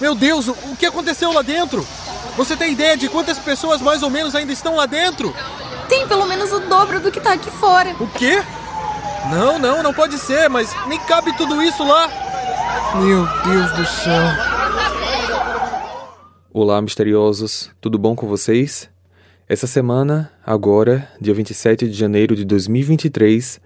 Meu Deus, o que aconteceu lá dentro? Você tem ideia de quantas pessoas mais ou menos ainda estão lá dentro? Tem pelo menos o dobro do que tá aqui fora. O quê? Não, não, não pode ser, mas nem cabe tudo isso lá. Meu Deus do céu. Olá, misteriosos, tudo bom com vocês? Essa semana, agora, dia 27 de janeiro de 2023,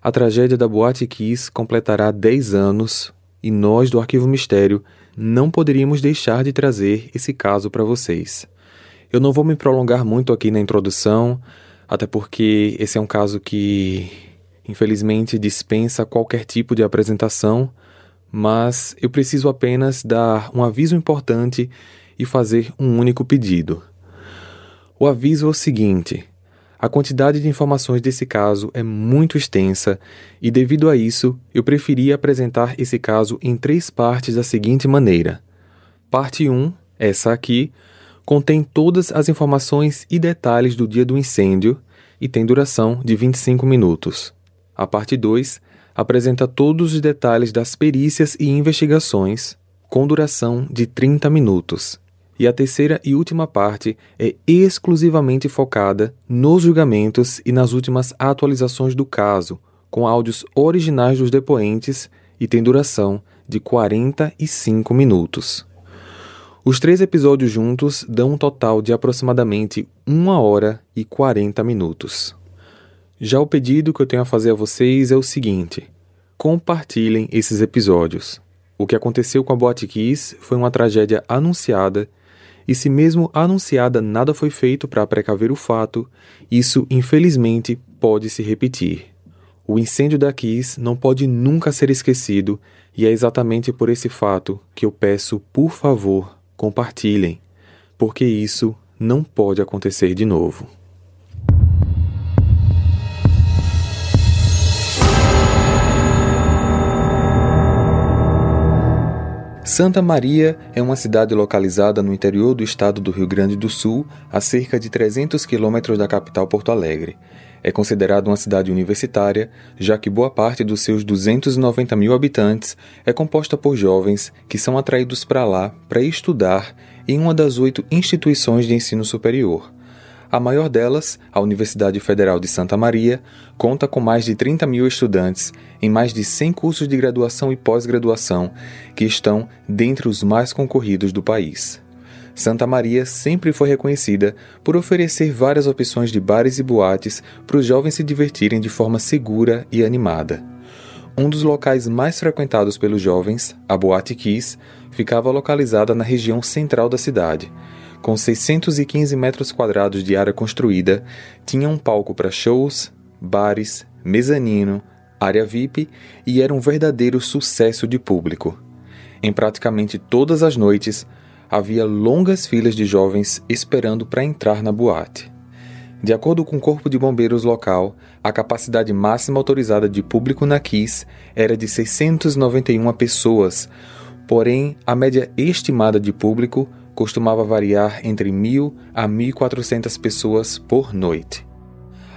a tragédia da Boate Kiss completará 10 anos e nós do Arquivo Mistério não poderíamos deixar de trazer esse caso para vocês. Eu não vou me prolongar muito aqui na introdução, até porque esse é um caso que, infelizmente, dispensa qualquer tipo de apresentação, mas eu preciso apenas dar um aviso importante e fazer um único pedido. O aviso é o seguinte: a quantidade de informações desse caso é muito extensa e, devido a isso, eu preferi apresentar esse caso em três partes da seguinte maneira. Parte 1, essa aqui, contém todas as informações e detalhes do dia do incêndio e tem duração de 25 minutos. A parte 2 apresenta todos os detalhes das perícias e investigações, com duração de 30 minutos. E a terceira e última parte é exclusivamente focada nos julgamentos e nas últimas atualizações do caso, com áudios originais dos depoentes e tem duração de 45 minutos. Os três episódios juntos dão um total de aproximadamente 1 hora e 40 minutos. Já o pedido que eu tenho a fazer a vocês é o seguinte: compartilhem esses episódios. O que aconteceu com a Boate Kiss foi uma tragédia anunciada e se mesmo anunciada nada foi feito para precaver o fato, isso infelizmente pode se repetir. O incêndio da Kiss não pode nunca ser esquecido e é exatamente por esse fato que eu peço, por favor, compartilhem, porque isso não pode acontecer de novo. Santa Maria é uma cidade localizada no interior do estado do Rio Grande do Sul, a cerca de 300 quilômetros da capital Porto Alegre. É considerada uma cidade universitária, já que boa parte dos seus 290 mil habitantes é composta por jovens que são atraídos para lá para estudar em uma das oito instituições de ensino superior. A maior delas, a Universidade Federal de Santa Maria, conta com mais de 30 mil estudantes em mais de 100 cursos de graduação e pós-graduação que estão dentre os mais concorridos do país. Santa Maria sempre foi reconhecida por oferecer várias opções de bares e boates para os jovens se divertirem de forma segura e animada. Um dos locais mais frequentados pelos jovens, a Boate Kiss, ficava localizada na região central da cidade com 615 metros quadrados de área construída, tinha um palco para shows, bares, mezanino, área VIP e era um verdadeiro sucesso de público. Em praticamente todas as noites, havia longas filas de jovens esperando para entrar na boate. De acordo com o Corpo de Bombeiros local, a capacidade máxima autorizada de público na Kiss era de 691 pessoas, porém a média estimada de público costumava variar entre 1.000 a 1.400 pessoas por noite.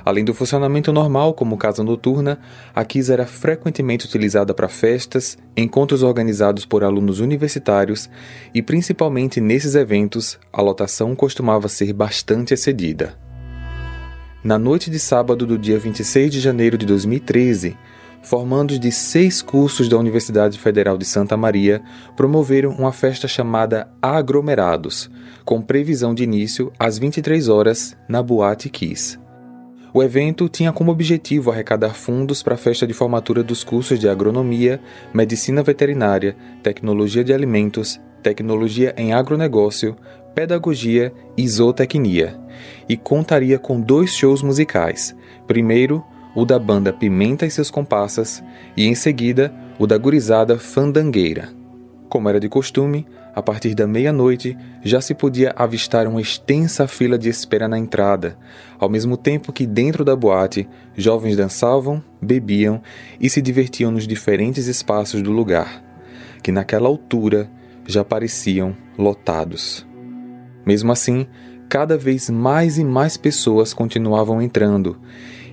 Além do funcionamento normal, como casa noturna, a Kiss era frequentemente utilizada para festas, encontros organizados por alunos universitários e, principalmente nesses eventos, a lotação costumava ser bastante excedida. Na noite de sábado do dia 26 de janeiro de 2013, formandos de seis cursos da Universidade Federal de Santa Maria, promoveram uma festa chamada Aglomerados, com previsão de início às 23 horas na Boate Kiss. O evento tinha como objetivo arrecadar fundos para a festa de formatura dos cursos de agronomia, medicina veterinária, tecnologia de alimentos, tecnologia em agronegócio, pedagogia e zootecnia, e contaria com dois shows musicais. Primeiro, o da banda Pimenta e seus comparsas, e em seguida o da gurizada Fandangueira. Como era de costume, a partir da meia-noite já se podia avistar uma extensa fila de espera na entrada, ao mesmo tempo que dentro da boate jovens dançavam, bebiam e se divertiam nos diferentes espaços do lugar, que naquela altura já pareciam lotados. Mesmo assim, cada vez mais e mais pessoas continuavam entrando,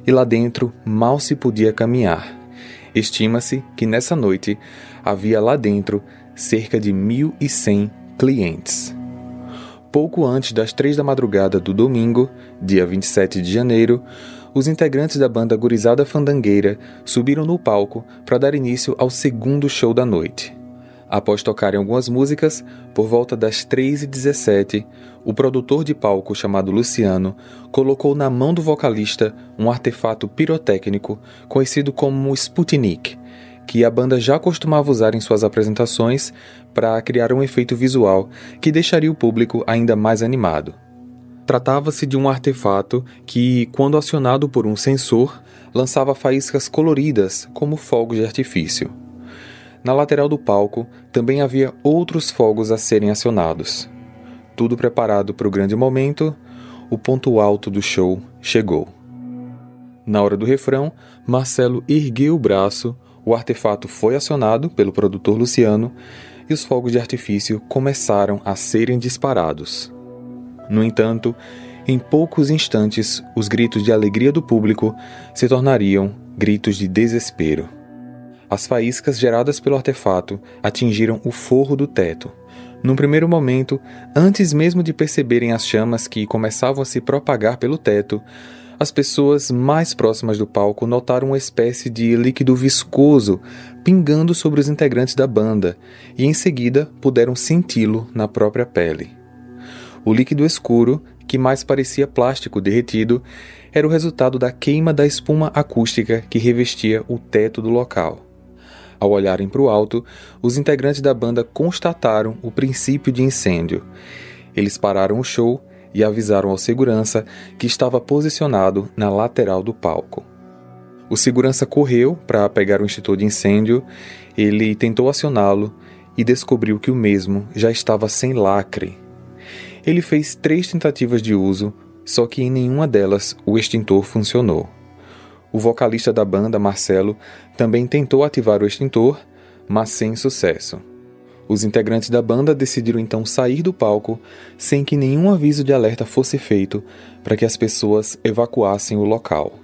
e lá dentro mal se podia caminhar. Estima-se que nessa noite havia lá dentro cerca de 1.100 clientes. Pouco antes das três da madrugada do domingo, dia 27 de janeiro, os integrantes da banda Gurizada Fandangueira subiram no palco para dar início ao segundo show da noite. Após tocarem algumas músicas, por volta das 3h17, o produtor de palco chamado Luciano colocou na mão do vocalista um artefato pirotécnico conhecido como Sputnik, que a banda já costumava usar em suas apresentações para criar um efeito visual que deixaria o público ainda mais animado. Tratava-se de um artefato que, quando acionado por um sensor, lançava faíscas coloridas como fogos de artifício. Na lateral do palco também havia outros fogos a serem acionados. Tudo preparado para o grande momento, o ponto alto do show chegou. Na hora do refrão, Marcelo ergueu o braço, o artefato foi acionado pelo produtor Luciano e os fogos de artifício começaram a serem disparados. No entanto, em poucos instantes, os gritos de alegria do público se tornariam gritos de desespero. As faíscas geradas pelo artefato atingiram o forro do teto. Num primeiro momento, antes mesmo de perceberem as chamas que começavam a se propagar pelo teto, as pessoas mais próximas do palco notaram uma espécie de líquido viscoso pingando sobre os integrantes da banda e em seguida puderam senti-lo na própria pele. O líquido escuro, que mais parecia plástico derretido, era o resultado da queima da espuma acústica que revestia o teto do local. Ao olharem para o alto, os integrantes da banda constataram o princípio de incêndio. Eles pararam o show e avisaram ao segurança que estava posicionado na lateral do palco. O segurança correu para pegar o extintor de incêndio, ele tentou acioná-lo e descobriu que o mesmo já estava sem lacre. Ele fez três tentativas de uso, só que em nenhuma delas o extintor funcionou. O vocalista da banda, Marcelo, também tentou ativar o extintor, mas sem sucesso. Os integrantes da banda decidiram então sair do palco sem que nenhum aviso de alerta fosse feito para que as pessoas evacuassem o local.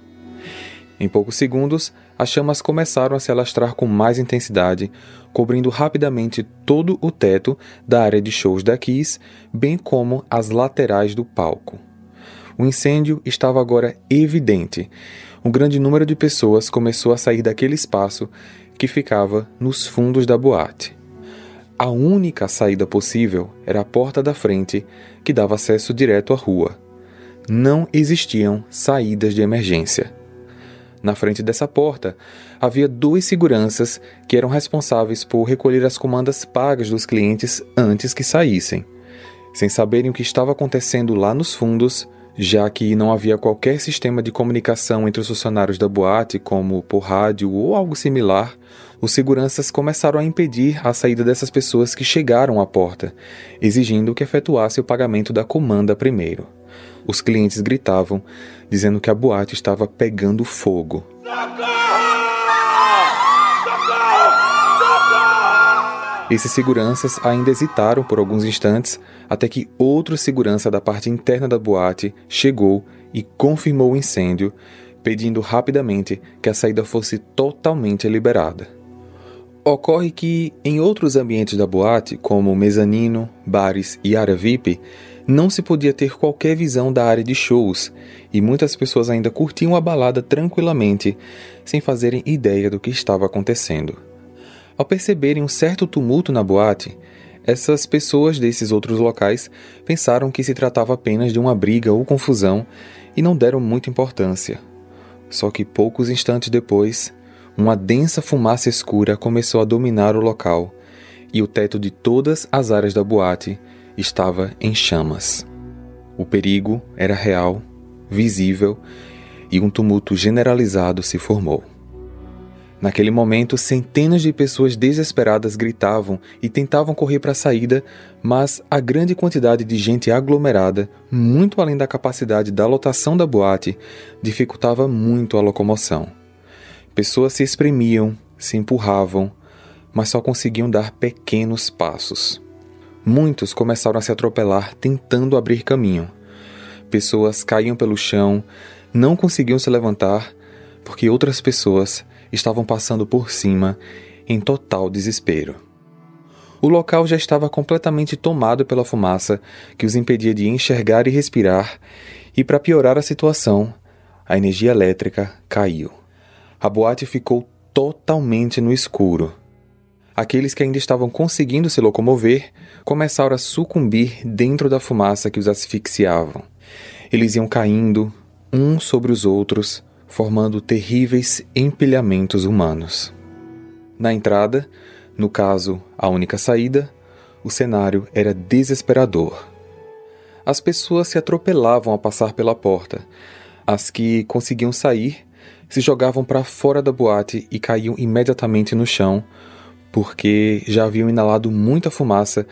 Em poucos segundos, as chamas começaram a se alastrar com mais intensidade, cobrindo rapidamente todo o teto da área de shows da Kiss, bem como as laterais do palco. O incêndio estava agora evidente um grande número de pessoas começou a sair daquele espaço que ficava nos fundos da boate. A única saída possível era a porta da frente, que dava acesso direto à rua. Não existiam saídas de emergência. Na frente dessa porta, havia dois seguranças que eram responsáveis por recolher as comandas pagas dos clientes antes que saíssem. Sem saberem o que estava acontecendo lá nos fundos, já que não havia qualquer sistema de comunicação entre os funcionários da boate, como por rádio ou algo similar, os seguranças começaram a impedir a saída dessas pessoas que chegaram à porta, exigindo que efetuasse o pagamento da comanda primeiro. Os clientes gritavam, dizendo que a boate estava pegando fogo. Esses seguranças ainda hesitaram por alguns instantes até que outro segurança da parte interna da boate chegou e confirmou o incêndio, pedindo rapidamente que a saída fosse totalmente liberada. Ocorre que, em outros ambientes da boate, como mezanino, bares e área VIP, não se podia ter qualquer visão da área de shows e muitas pessoas ainda curtiam a balada tranquilamente, sem fazerem ideia do que estava acontecendo. Ao perceberem um certo tumulto na boate, essas pessoas desses outros locais pensaram que se tratava apenas de uma briga ou confusão e não deram muita importância. Só que poucos instantes depois, uma densa fumaça escura começou a dominar o local e o teto de todas as áreas da boate estava em chamas. O perigo era real, visível e um tumulto generalizado se formou. Naquele momento, centenas de pessoas desesperadas gritavam e tentavam correr para a saída, mas a grande quantidade de gente aglomerada, muito além da capacidade da lotação da boate, dificultava muito a locomoção. Pessoas se espremiam, se empurravam, mas só conseguiam dar pequenos passos. Muitos começaram a se atropelar tentando abrir caminho. Pessoas caíam pelo chão, não conseguiam se levantar, porque outras pessoas estavam passando por cima em total desespero. O local já estava completamente tomado pela fumaça que os impedia de enxergar e respirar, e para piorar a situação, a energia elétrica caiu. A boate ficou totalmente no escuro. Aqueles que ainda estavam conseguindo se locomover começaram a sucumbir dentro da fumaça que os asfixiavam. Eles iam caindo, uns sobre os outros, formando terríveis empilhamentos humanos. Na entrada, no caso, a única saída, o cenário era desesperador. As pessoas se atropelavam ao passar pela porta. As que conseguiam sair se jogavam para fora da boate e caíam imediatamente no chão, porque já haviam inalado muita fumaça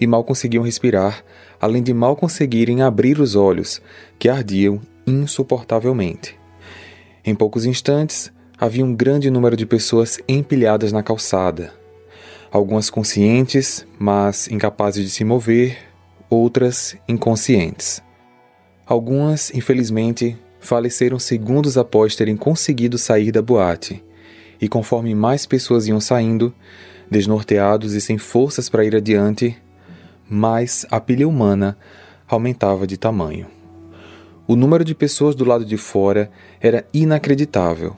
e mal conseguiam respirar, além de mal conseguirem abrir os olhos, que ardiam insuportavelmente. Em poucos instantes, havia um grande número de pessoas empilhadas na calçada algumas conscientes, mas incapazes de se mover, outras inconscientes. Algumas, infelizmente, faleceram segundos após terem conseguido sair da boate, e conforme mais pessoas iam saindo, desnorteados e sem forças para ir adiante, mais a pilha humana aumentava de tamanho. O número de pessoas do lado de fora era inacreditável.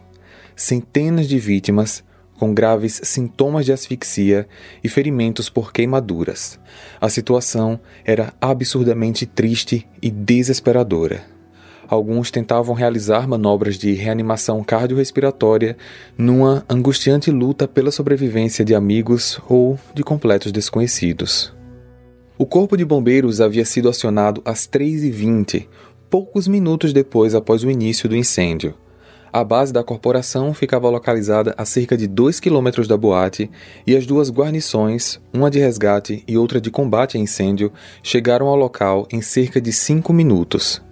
Centenas de vítimas com graves sintomas de asfixia e ferimentos por queimaduras. A situação era absurdamente triste e desesperadora. Alguns tentavam realizar manobras de reanimação cardiorrespiratória numa angustiante luta pela sobrevivência de amigos ou de completos desconhecidos. O corpo de bombeiros havia sido acionado às 3h20, poucos minutos depois após o início do incêndio. A base da corporação ficava localizada a cerca de 2 quilômetros da boate e as duas guarnições, uma de resgate e outra de combate a incêndio, chegaram ao local em cerca de 5 minutos.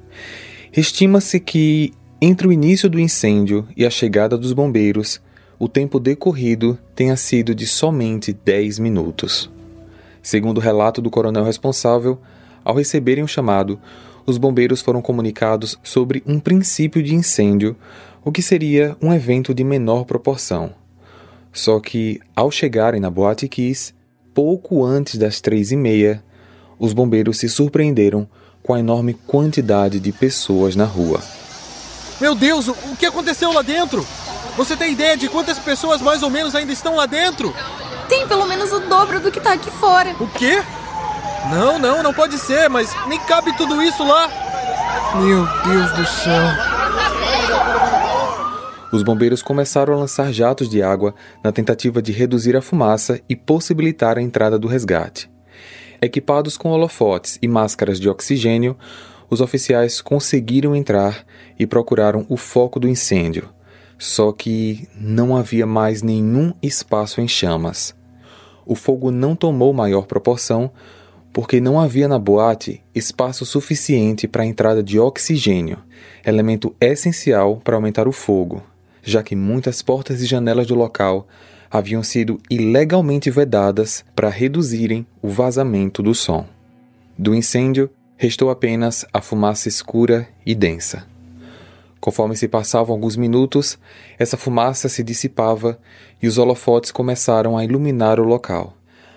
Estima-se que, entre o início do incêndio e a chegada dos bombeiros, o tempo decorrido tenha sido de somente 10 minutos. Segundo o relato do coronel responsável, ao receberem o chamado, os bombeiros foram comunicados sobre um princípio de incêndio o que seria um evento de menor proporção. Só que, ao chegarem na Boate Kiss, pouco antes das três e meia, os bombeiros se surpreenderam com a enorme quantidade de pessoas na rua. Meu Deus, o que aconteceu lá dentro? Você tem ideia de quantas pessoas mais ou menos ainda estão lá dentro? Tem pelo menos o dobro do que tá aqui fora. O quê? Não, não, não pode ser, mas nem cabe tudo isso lá. Meu Deus do céu. Os bombeiros começaram a lançar jatos de água na tentativa de reduzir a fumaça e possibilitar a entrada do resgate. Equipados com holofotes e máscaras de oxigênio, os oficiais conseguiram entrar e procuraram o foco do incêndio. Só que não havia mais nenhum espaço em chamas. O fogo não tomou maior proporção porque não havia na boate espaço suficiente para a entrada de oxigênio, elemento essencial para aumentar o fogo já que muitas portas e janelas do local haviam sido ilegalmente vedadas para reduzirem o vazamento do som. Do incêndio, restou apenas a fumaça escura e densa. Conforme se passavam alguns minutos, essa fumaça se dissipava e os holofotes começaram a iluminar o local.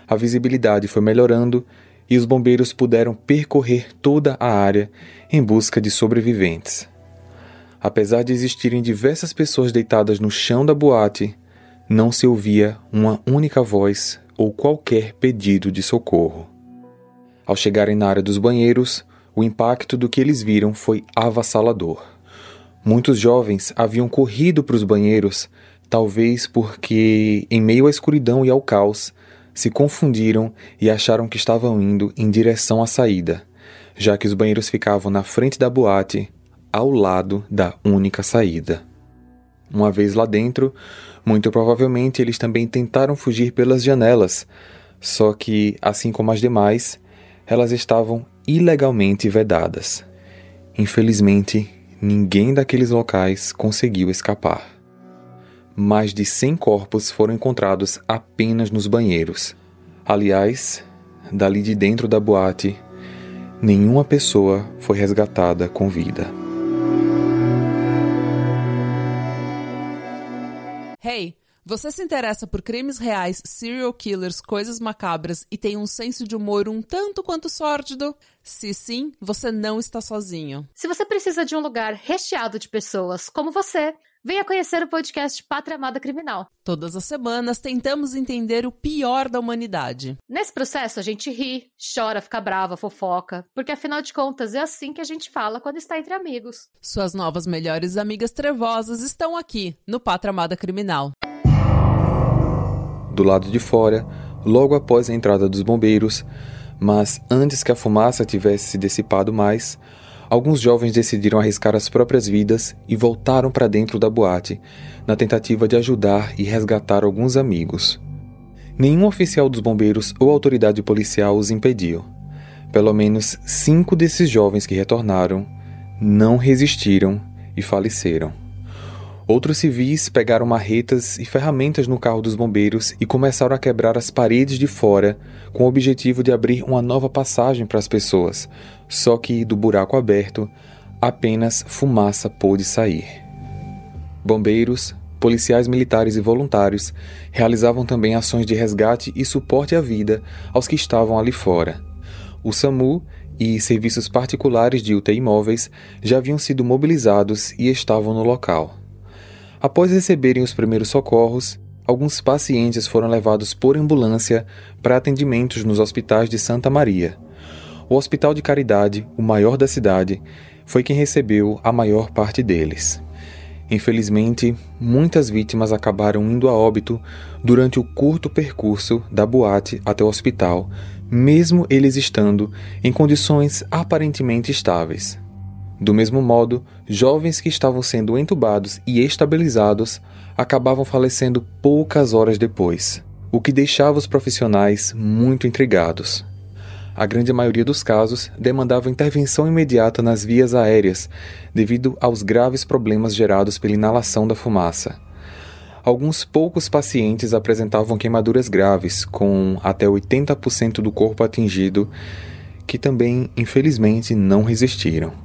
A visibilidade foi melhorando e os bombeiros puderam percorrer toda a área em busca de sobreviventes. Apesar de existirem diversas pessoas deitadas no chão da boate, não se ouvia uma única voz ou qualquer pedido de socorro. Ao chegarem na área dos banheiros, o impacto do que eles viram foi avassalador. Muitos jovens haviam corrido para os banheiros, talvez porque, em meio à escuridão e ao caos, se confundiram e acharam que estavam indo em direção à saída, já que os banheiros ficavam na frente da boate ao lado da única saída. Uma vez lá dentro, muito provavelmente eles também tentaram fugir pelas janelas, só que, assim como as demais, elas estavam ilegalmente vedadas. Infelizmente, ninguém daqueles locais conseguiu escapar. Mais de 100 corpos foram encontrados apenas nos banheiros. Aliás, dali de dentro da boate, nenhuma pessoa foi resgatada com vida. Hey, Você se interessa por crimes reais, serial killers, coisas macabras e tem um senso de humor um tanto quanto sórdido? Se sim, você não está sozinho. Se você precisa de um lugar recheado de pessoas como você, venha conhecer o podcast Pátria Amada Criminal. Todas as semanas tentamos entender o pior da humanidade. Nesse processo a gente ri, chora, fica brava, fofoca, porque afinal de contas é assim que a gente fala quando está entre amigos. Suas novas melhores amigas trevosas estão aqui no Pátria Amada Criminal do lado de fora, logo após a entrada dos bombeiros, mas antes que a fumaça tivesse se dissipado mais, alguns jovens decidiram arriscar as próprias vidas e voltaram para dentro da boate, na tentativa de ajudar e resgatar alguns amigos. Nenhum oficial dos bombeiros ou autoridade policial os impediu. Pelo menos cinco desses jovens que retornaram não resistiram e faleceram. Outros civis pegaram marretas e ferramentas no carro dos bombeiros e começaram a quebrar as paredes de fora com o objetivo de abrir uma nova passagem para as pessoas. Só que do buraco aberto, apenas fumaça pôde sair. Bombeiros, policiais militares e voluntários realizavam também ações de resgate e suporte à vida aos que estavam ali fora. O SAMU e serviços particulares de UTI móveis já haviam sido mobilizados e estavam no local. Após receberem os primeiros socorros, alguns pacientes foram levados por ambulância para atendimentos nos hospitais de Santa Maria. O Hospital de Caridade, o maior da cidade, foi quem recebeu a maior parte deles. Infelizmente, muitas vítimas acabaram indo a óbito durante o curto percurso da boate até o hospital, mesmo eles estando em condições aparentemente estáveis. Do mesmo modo, jovens que estavam sendo entubados e estabilizados acabavam falecendo poucas horas depois, o que deixava os profissionais muito intrigados. A grande maioria dos casos demandava intervenção imediata nas vias aéreas, devido aos graves problemas gerados pela inalação da fumaça. Alguns poucos pacientes apresentavam queimaduras graves, com até 80% do corpo atingido, que também, infelizmente, não resistiram.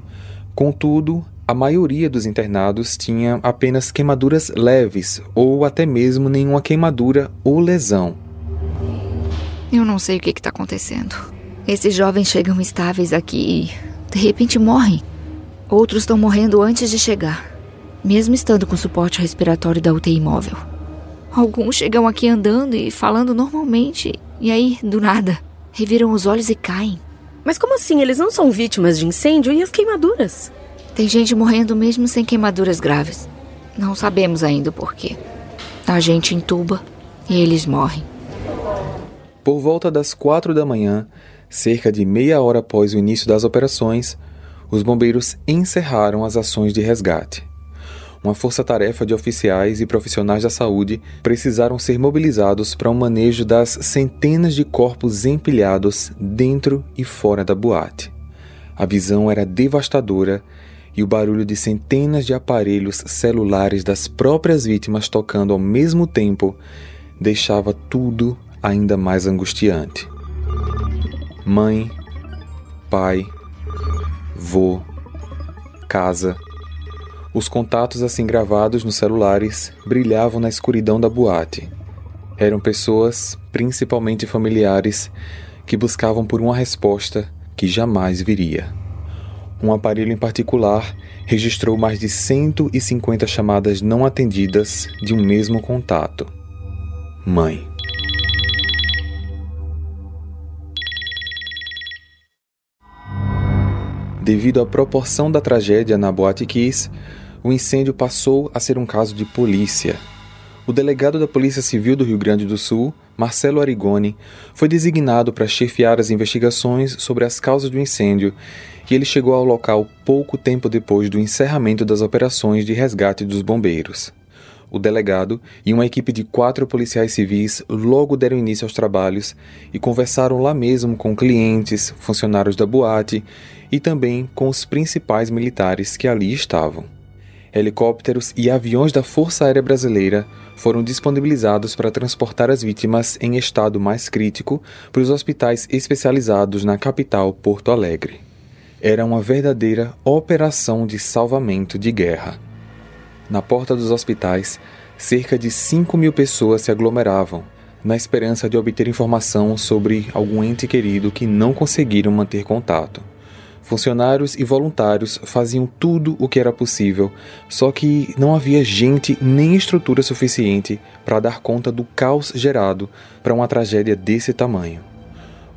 Contudo, a maioria dos internados tinha apenas queimaduras leves ou até mesmo nenhuma queimadura ou lesão. Eu não sei o que está acontecendo. Esses jovens chegam estáveis aqui e de repente morrem. Outros estão morrendo antes de chegar, mesmo estando com suporte respiratório da UTI móvel. Alguns chegam aqui andando e falando normalmente, e aí, do nada, reviram os olhos e caem. Mas como assim? Eles não são vítimas de incêndio e as queimaduras? Tem gente morrendo mesmo sem queimaduras graves. Não sabemos ainda o porquê. A gente entuba e eles morrem. Por volta das quatro da manhã, cerca de meia hora após o início das operações, os bombeiros encerraram as ações de resgate uma força-tarefa de oficiais e profissionais da saúde precisaram ser mobilizados para o um manejo das centenas de corpos empilhados dentro e fora da boate. A visão era devastadora e o barulho de centenas de aparelhos celulares das próprias vítimas tocando ao mesmo tempo deixava tudo ainda mais angustiante. Mãe, pai, vô, casa, os contatos assim gravados nos celulares brilhavam na escuridão da boate. Eram pessoas, principalmente familiares, que buscavam por uma resposta que jamais viria. Um aparelho em particular registrou mais de 150 chamadas não atendidas de um mesmo contato. Mãe. Devido à proporção da tragédia na Boate Kiss, o incêndio passou a ser um caso de polícia. O delegado da Polícia Civil do Rio Grande do Sul, Marcelo Arigoni, foi designado para chefiar as investigações sobre as causas do incêndio e ele chegou ao local pouco tempo depois do encerramento das operações de resgate dos bombeiros. O delegado e uma equipe de quatro policiais civis logo deram início aos trabalhos e conversaram lá mesmo com clientes, funcionários da boate e também com os principais militares que ali estavam helicópteros e aviões da Força Aérea Brasileira foram disponibilizados para transportar as vítimas em estado mais crítico para os hospitais especializados na capital Porto Alegre. Era uma verdadeira operação de salvamento de guerra. Na porta dos hospitais, cerca de 5 mil pessoas se aglomeravam, na esperança de obter informação sobre algum ente querido que não conseguiram manter contato. Funcionários e voluntários faziam tudo o que era possível, só que não havia gente nem estrutura suficiente para dar conta do caos gerado para uma tragédia desse tamanho.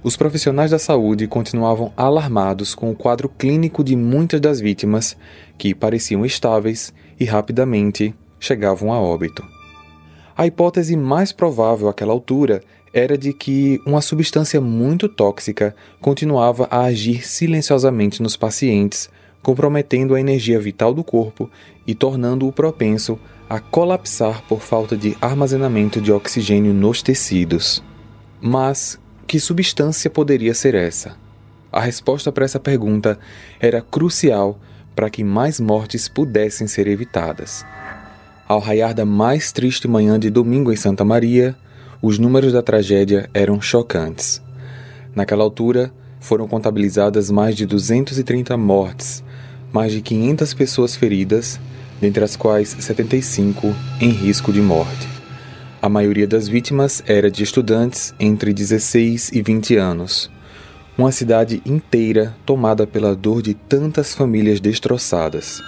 Os profissionais da saúde continuavam alarmados com o quadro clínico de muitas das vítimas, que pareciam estáveis e rapidamente chegavam a óbito. A hipótese mais provável àquela altura era de que uma substância muito tóxica continuava a agir silenciosamente nos pacientes, comprometendo a energia vital do corpo e tornando-o propenso a colapsar por falta de armazenamento de oxigênio nos tecidos. Mas que substância poderia ser essa? A resposta para essa pergunta era crucial para que mais mortes pudessem ser evitadas. Ao raiar da mais triste manhã de domingo em Santa Maria, os números da tragédia eram chocantes. Naquela altura, foram contabilizadas mais de 230 mortes, mais de 500 pessoas feridas, dentre as quais 75 em risco de morte. A maioria das vítimas era de estudantes entre 16 e 20 anos. Uma cidade inteira tomada pela dor de tantas famílias destroçadas.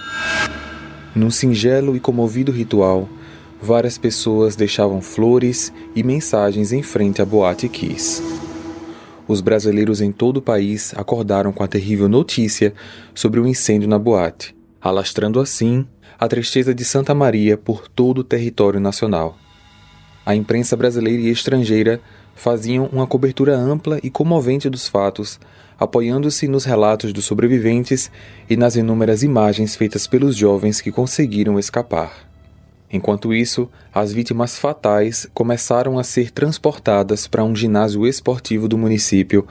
Num singelo e comovido ritual, várias pessoas deixavam flores e mensagens em frente à Boate Kiss. Os brasileiros em todo o país acordaram com a terrível notícia sobre o incêndio na boate, alastrando assim a tristeza de Santa Maria por todo o território nacional a imprensa brasileira e estrangeira faziam uma cobertura ampla e comovente dos fatos, apoiando-se nos relatos dos sobreviventes e nas inúmeras imagens feitas pelos jovens que conseguiram escapar. Enquanto isso, as vítimas fatais começaram a ser transportadas para um ginásio esportivo do município,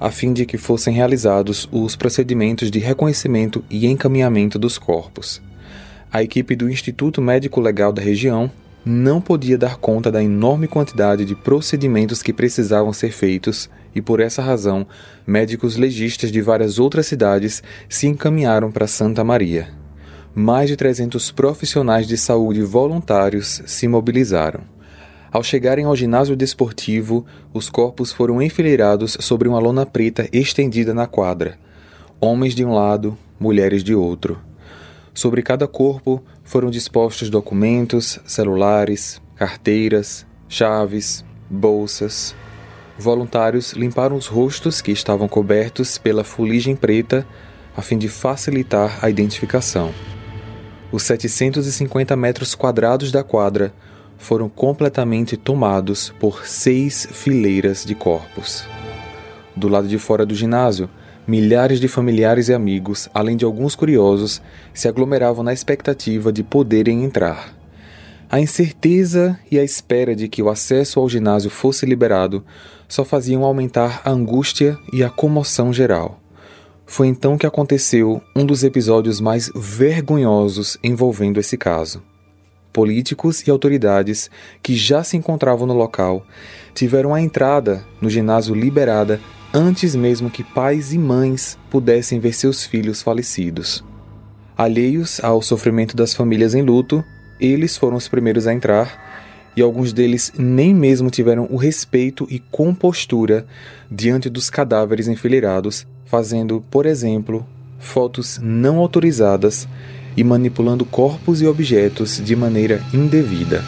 a fim de que fossem realizados os procedimentos de reconhecimento e encaminhamento dos corpos. A equipe do Instituto Médico Legal da região não podia dar conta da enorme quantidade de procedimentos que precisavam ser feitos e, por essa razão, médicos legistas de várias outras cidades se encaminharam para Santa Maria. Mais de 300 profissionais de saúde voluntários se mobilizaram. Ao chegarem ao ginásio desportivo, os corpos foram enfileirados sobre uma lona preta estendida na quadra. Homens de um lado, mulheres de outro. Sobre cada corpo foram dispostos documentos, celulares, carteiras, chaves, bolsas. Voluntários limparam os rostos que estavam cobertos pela fuligem preta a fim de facilitar a identificação. Os 750 metros quadrados da quadra foram completamente tomados por seis fileiras de corpos. Do lado de fora do ginásio, milhares de familiares e amigos, além de alguns curiosos, se aglomeravam na expectativa de poderem entrar. A incerteza e a espera de que o acesso ao ginásio fosse liberado só faziam aumentar a angústia e a comoção geral. Foi então que aconteceu um dos episódios mais vergonhosos envolvendo esse caso. Políticos e autoridades que já se encontravam no local tiveram a entrada no ginásio liberada antes mesmo que pais e mães pudessem ver seus filhos falecidos. Alheios ao sofrimento das famílias em luto, eles foram os primeiros a entrar e alguns deles nem mesmo tiveram o respeito e compostura diante dos cadáveres enfileirados, fazendo, por exemplo, fotos não autorizadas e manipulando corpos e objetos de maneira indevida.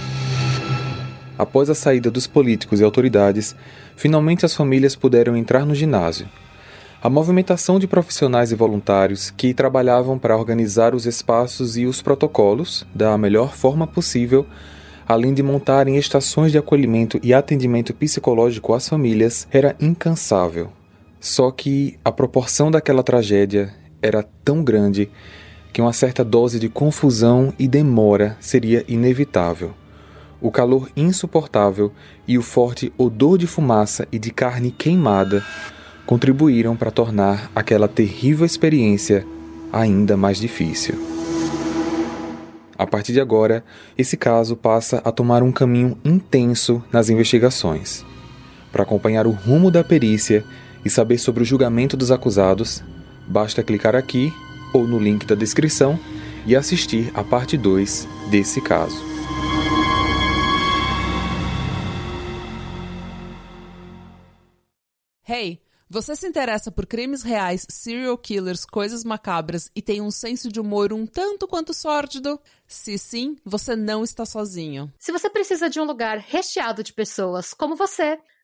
Após a saída dos políticos e autoridades, finalmente as famílias puderam entrar no ginásio. A movimentação de profissionais e voluntários que trabalhavam para organizar os espaços e os protocolos da melhor forma possível, além de montarem estações de acolhimento e atendimento psicológico às famílias, era incansável. Só que a proporção daquela tragédia era tão grande que uma certa dose de confusão e demora seria inevitável o calor insuportável e o forte odor de fumaça e de carne queimada contribuíram para tornar aquela terrível experiência ainda mais difícil. A partir de agora, esse caso passa a tomar um caminho intenso nas investigações. Para acompanhar o rumo da perícia e saber sobre o julgamento dos acusados, basta clicar aqui ou no link da descrição e assistir a parte 2 desse caso. Hey, você se interessa por crimes reais, serial killers, coisas macabras e tem um senso de humor um tanto quanto sórdido? Se sim, você não está sozinho. Se você precisa de um lugar recheado de pessoas como você